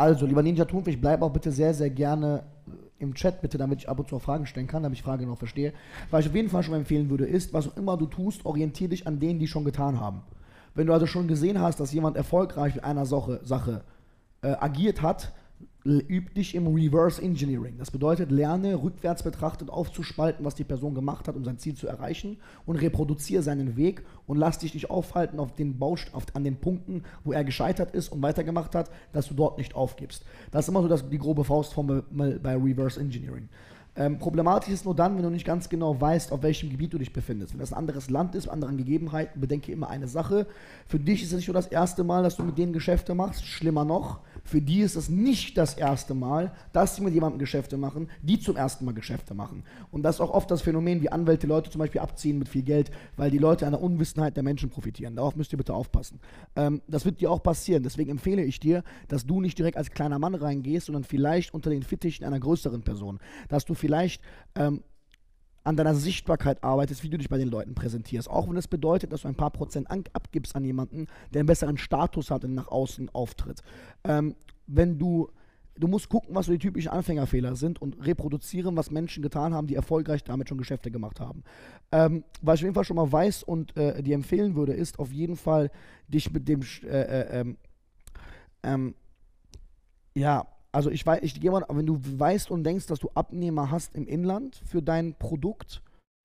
Also, lieber Ninja Thunfisch, bleib auch bitte sehr, sehr gerne im Chat, bitte, damit ich ab und zu auch Fragen stellen kann, damit ich Fragen noch verstehe. Was ich auf jeden Fall schon empfehlen würde, ist, was auch immer du tust, orientiere dich an denen, die schon getan haben. Wenn du also schon gesehen hast, dass jemand erfolgreich mit einer Sache, Sache äh, agiert hat, üb dich im Reverse Engineering. Das bedeutet, lerne rückwärts betrachtet aufzuspalten, was die Person gemacht hat, um sein Ziel zu erreichen und reproduziere seinen Weg und lass dich nicht aufhalten auf den Baust auf, an den Punkten, wo er gescheitert ist und weitergemacht hat, dass du dort nicht aufgibst. Das ist immer so das, die grobe Faustformel bei Reverse Engineering. Ähm, problematisch ist nur dann, wenn du nicht ganz genau weißt, auf welchem Gebiet du dich befindest. Wenn das ein anderes Land ist, mit anderen Gegebenheiten, bedenke immer eine Sache. Für dich ist es nicht nur das erste Mal, dass du mit denen Geschäfte machst, schlimmer noch. Für die ist es nicht das erste Mal, dass sie mit jemandem Geschäfte machen, die zum ersten Mal Geschäfte machen. Und das ist auch oft das Phänomen, wie Anwälte Leute zum Beispiel abziehen mit viel Geld, weil die Leute an der Unwissenheit der Menschen profitieren. Darauf müsst ihr bitte aufpassen. Ähm, das wird dir auch passieren. Deswegen empfehle ich dir, dass du nicht direkt als kleiner Mann reingehst, sondern vielleicht unter den Fittichen einer größeren Person. Dass du vielleicht ähm, an deiner Sichtbarkeit arbeitest, wie du dich bei den Leuten präsentierst. Auch wenn es das bedeutet, dass du ein paar Prozent an, abgibst an jemanden, der einen besseren Status hat und nach außen auftritt. Ähm, wenn du, du musst gucken, was so die typischen Anfängerfehler sind und reproduzieren, was Menschen getan haben, die erfolgreich damit schon Geschäfte gemacht haben. Ähm, was ich auf jeden Fall schon mal weiß und äh, dir empfehlen würde, ist auf jeden Fall dich mit dem, äh, äh, ähm, ähm, ja, also ich weiß, ich gehe mal, wenn du weißt und denkst, dass du Abnehmer hast im Inland für dein Produkt,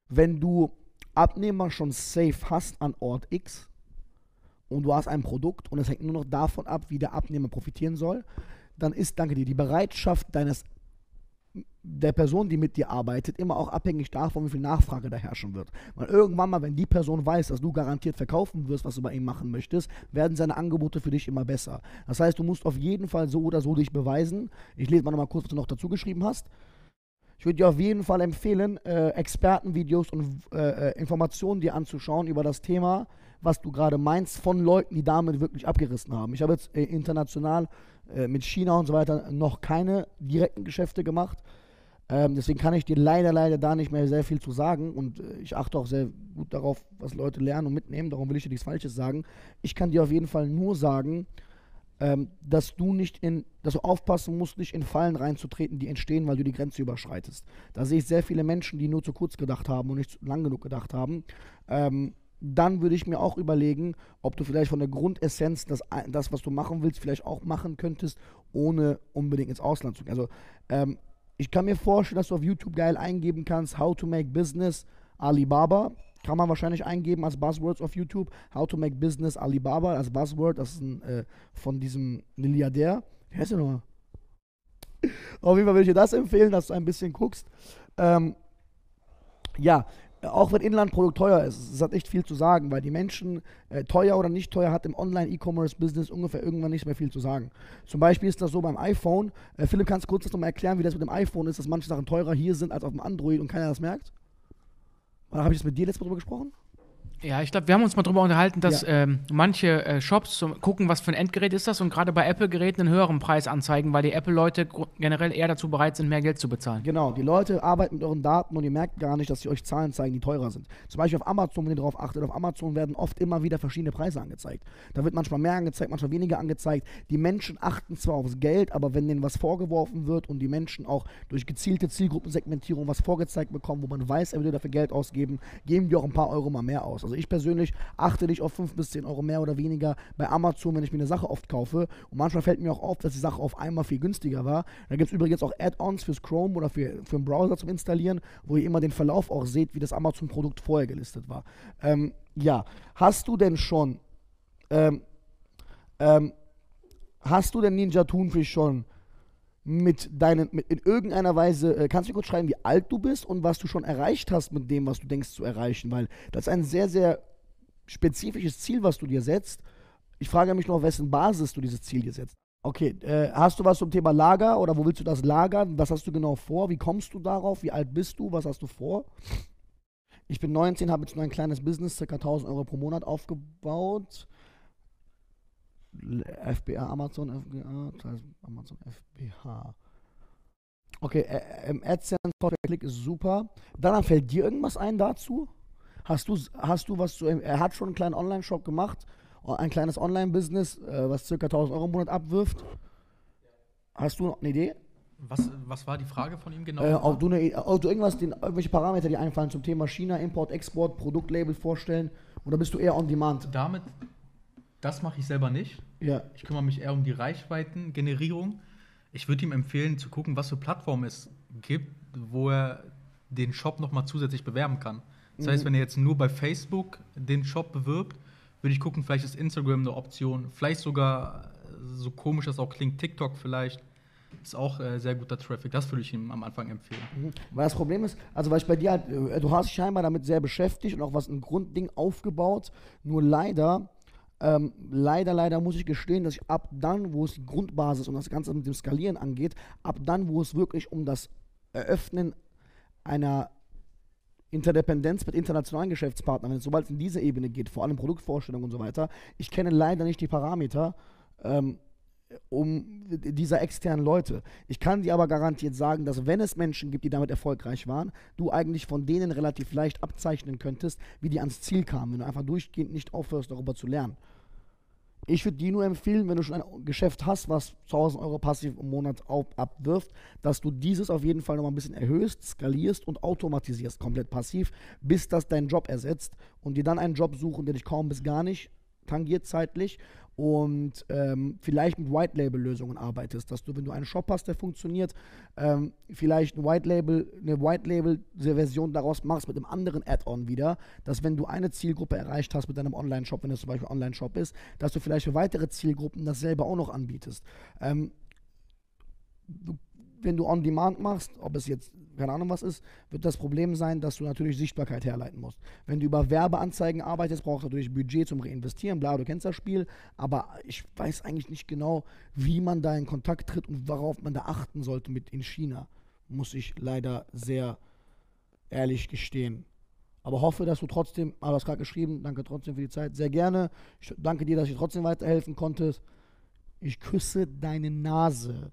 wenn du Abnehmer schon safe hast an Ort X und du hast ein Produkt und es hängt nur noch davon ab, wie der Abnehmer profitieren soll, dann ist, danke dir, die Bereitschaft deines der Person, die mit dir arbeitet, immer auch abhängig davon, wie viel Nachfrage da herrschen wird. Weil irgendwann mal, wenn die Person weiß, dass du garantiert verkaufen wirst, was du bei ihm machen möchtest, werden seine Angebote für dich immer besser. Das heißt, du musst auf jeden Fall so oder so dich beweisen. Ich lese mal nochmal kurz, was du noch dazu geschrieben hast. Ich würde dir auf jeden Fall empfehlen, äh, Expertenvideos und äh, äh, Informationen dir anzuschauen über das Thema, was du gerade meinst, von Leuten, die damit wirklich abgerissen haben. Ich habe jetzt äh, international äh, mit China und so weiter noch keine direkten Geschäfte gemacht. Ähm, deswegen kann ich dir leider, leider da nicht mehr sehr viel zu sagen und äh, ich achte auch sehr gut darauf, was Leute lernen und mitnehmen. Darum will ich dir nichts Falsches sagen. Ich kann dir auf jeden Fall nur sagen, ähm, dass du nicht in, dass du aufpassen musst, nicht in Fallen reinzutreten, die entstehen, weil du die Grenze überschreitest. Da sehe ich sehr viele Menschen, die nur zu kurz gedacht haben und nicht lang genug gedacht haben. Ähm, dann würde ich mir auch überlegen, ob du vielleicht von der Grundessenz das, das, was du machen willst, vielleicht auch machen könntest, ohne unbedingt ins Ausland zu gehen. Also ähm, ich kann mir vorstellen, dass du auf YouTube geil eingeben kannst, How to Make Business Alibaba. Kann man wahrscheinlich eingeben als Buzzwords auf YouTube. How to Make Business Alibaba als Buzzword. Das ist ein, äh, von diesem Milliardär. Wie heißt der nochmal? auf jeden Fall würde ich dir das empfehlen, dass du ein bisschen guckst. Ähm, ja, auch wenn Inlandprodukt teuer ist, es hat echt viel zu sagen, weil die Menschen, äh, teuer oder nicht teuer, hat im Online-E-Commerce-Business ungefähr irgendwann nicht mehr viel zu sagen. Zum Beispiel ist das so beim iPhone. Äh, Philipp, kannst du kurz das nochmal erklären, wie das mit dem iPhone ist, dass manche Sachen teurer hier sind als auf dem Android und keiner das merkt? Oder habe ich das mit dir letztes Mal drüber gesprochen? Ja, ich glaube, wir haben uns mal darüber unterhalten, dass ja. ähm, manche äh, Shops so gucken, was für ein Endgerät ist das und gerade bei Apple-Geräten einen höheren Preis anzeigen, weil die Apple-Leute generell eher dazu bereit sind, mehr Geld zu bezahlen. Genau, die Leute arbeiten mit euren Daten und ihr merkt gar nicht, dass sie euch Zahlen zeigen, die teurer sind. Zum Beispiel auf Amazon, wenn ihr darauf achtet, auf Amazon werden oft immer wieder verschiedene Preise angezeigt. Da wird manchmal mehr angezeigt, manchmal weniger angezeigt. Die Menschen achten zwar aufs Geld, aber wenn denen was vorgeworfen wird und die Menschen auch durch gezielte Zielgruppensegmentierung was vorgezeigt bekommen, wo man weiß, er würde dafür Geld ausgeben, geben die auch ein paar Euro mal mehr aus. Also ich persönlich achte nicht auf 5 bis 10 Euro mehr oder weniger bei Amazon, wenn ich mir eine Sache oft kaufe. Und manchmal fällt mir auch auf, dass die Sache auf einmal viel günstiger war. Da gibt es übrigens auch Add-ons fürs Chrome oder für, für den Browser zum Installieren, wo ihr immer den Verlauf auch seht, wie das Amazon-Produkt vorher gelistet war. Ähm, ja, hast du denn schon, ähm, ähm, hast du denn Ninja Thunfisch schon mit deinen, mit in irgendeiner Weise, äh, kannst du mir kurz schreiben, wie alt du bist und was du schon erreicht hast mit dem, was du denkst zu erreichen, weil das ist ein sehr, sehr spezifisches Ziel, was du dir setzt. Ich frage mich nur, auf wessen Basis du dieses Ziel dir setzt. Okay, äh, hast du was zum Thema Lager oder wo willst du das lagern? Was hast du genau vor? Wie kommst du darauf? Wie alt bist du? Was hast du vor? Ich bin 19, habe jetzt nur ein kleines Business, ca. 1000 Euro pro Monat aufgebaut. FBA, Amazon FBA, Amazon FBH. Okay, äh, ähm, AdSense, Click ist super. Dann fällt dir irgendwas ein dazu? Hast du, hast du was zu Er hat schon einen kleinen Online-Shop gemacht, ein kleines Online-Business, äh, was ca. 1000 Euro im Monat abwirft. Hast du noch eine Idee? Was, was war die Frage von ihm genau? Äh, ob, du eine, ob du irgendwas, den, irgendwelche Parameter, die einfallen zum Thema China, Import, Export, Produktlabel vorstellen? Oder bist du eher on demand? Damit, das mache ich selber nicht. Ja. Ich kümmere mich eher um die Reichweitengenerierung. Ich würde ihm empfehlen, zu gucken, was für Plattformen es gibt, wo er den Shop nochmal zusätzlich bewerben kann. Das heißt, Mhm. wenn er jetzt nur bei Facebook den Shop bewirbt, würde ich gucken, vielleicht ist Instagram eine Option. Vielleicht sogar, so komisch das auch klingt, TikTok vielleicht. Ist auch äh, sehr guter Traffic. Das würde ich ihm am Anfang empfehlen. Mhm. Weil das Problem ist, also weil ich bei dir halt, du hast dich scheinbar damit sehr beschäftigt und auch was ein Grundding aufgebaut. Nur leider, ähm, leider, leider muss ich gestehen, dass ich ab dann, wo es die Grundbasis und das Ganze mit dem Skalieren angeht, ab dann, wo es wirklich um das Eröffnen einer Interdependenz mit internationalen Geschäftspartnern, wenn es sobald es in diese Ebene geht, vor allem Produktvorstellung und so weiter, ich kenne leider nicht die Parameter, ähm, um dieser externen Leute. Ich kann dir aber garantiert sagen, dass wenn es Menschen gibt, die damit erfolgreich waren, du eigentlich von denen relativ leicht abzeichnen könntest, wie die ans Ziel kamen, wenn du einfach durchgehend nicht aufhörst, darüber zu lernen. Ich würde dir nur empfehlen, wenn du schon ein Geschäft hast, was 1000 Euro passiv im Monat auf, abwirft, dass du dieses auf jeden Fall nochmal ein bisschen erhöhst, skalierst und automatisierst, komplett passiv, bis das deinen Job ersetzt und dir dann einen Job suchen, der dich kaum bis gar nicht tangiert zeitlich und ähm, vielleicht mit White Label Lösungen arbeitest, dass du, wenn du einen Shop hast, der funktioniert, ähm, vielleicht ein White Label, eine White Label Version daraus machst mit einem anderen Add-on wieder, dass wenn du eine Zielgruppe erreicht hast mit deinem Online-Shop, wenn es zum Beispiel Online-Shop ist, dass du vielleicht für weitere Zielgruppen dasselbe auch noch anbietest. Ähm, du, wenn du On-Demand machst, ob es jetzt keine Ahnung was ist, wird das Problem sein, dass du natürlich Sichtbarkeit herleiten musst. Wenn du über Werbeanzeigen arbeitest, brauchst du natürlich Budget zum Reinvestieren, bla, du kennst das Spiel, aber ich weiß eigentlich nicht genau, wie man da in Kontakt tritt und worauf man da achten sollte mit in China. Muss ich leider sehr ehrlich gestehen. Aber hoffe, dass du trotzdem, aber du hast gerade geschrieben, danke trotzdem für die Zeit, sehr gerne. Ich danke dir, dass ich trotzdem weiterhelfen konnte. Ich küsse deine Nase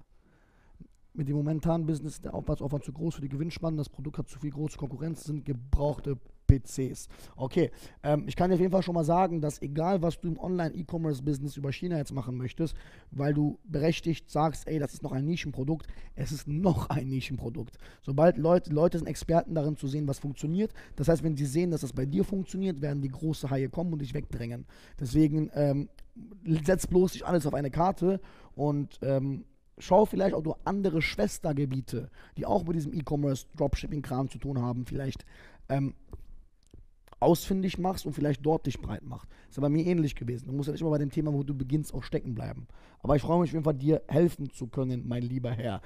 mit dem momentanen Business ist der Aufwärtsaufwand zu groß für die Gewinnspanne. Das Produkt hat zu viel große Konkurrenz, sind gebrauchte PCs. Okay, ähm, ich kann dir auf jeden Fall schon mal sagen, dass egal was du im Online-E-Commerce-Business über China jetzt machen möchtest, weil du berechtigt sagst, ey, das ist noch ein Nischenprodukt, es ist noch ein Nischenprodukt. Sobald Leute, Leute sind Experten darin zu sehen, was funktioniert. Das heißt, wenn sie sehen, dass das bei dir funktioniert, werden die große Haie kommen und dich wegdrängen. Deswegen ähm, setz bloß nicht alles auf eine Karte und ähm, schau vielleicht auch du andere Schwestergebiete, die auch mit diesem E-Commerce, Dropshipping-Kram zu tun haben, vielleicht ähm, ausfindig machst und vielleicht dort dich breit macht. Ist ja bei mir ähnlich gewesen. Du musst ja nicht immer bei dem Thema, wo du beginnst, auch stecken bleiben. Aber ich freue mich auf jeden Fall, dir helfen zu können, mein lieber Herr.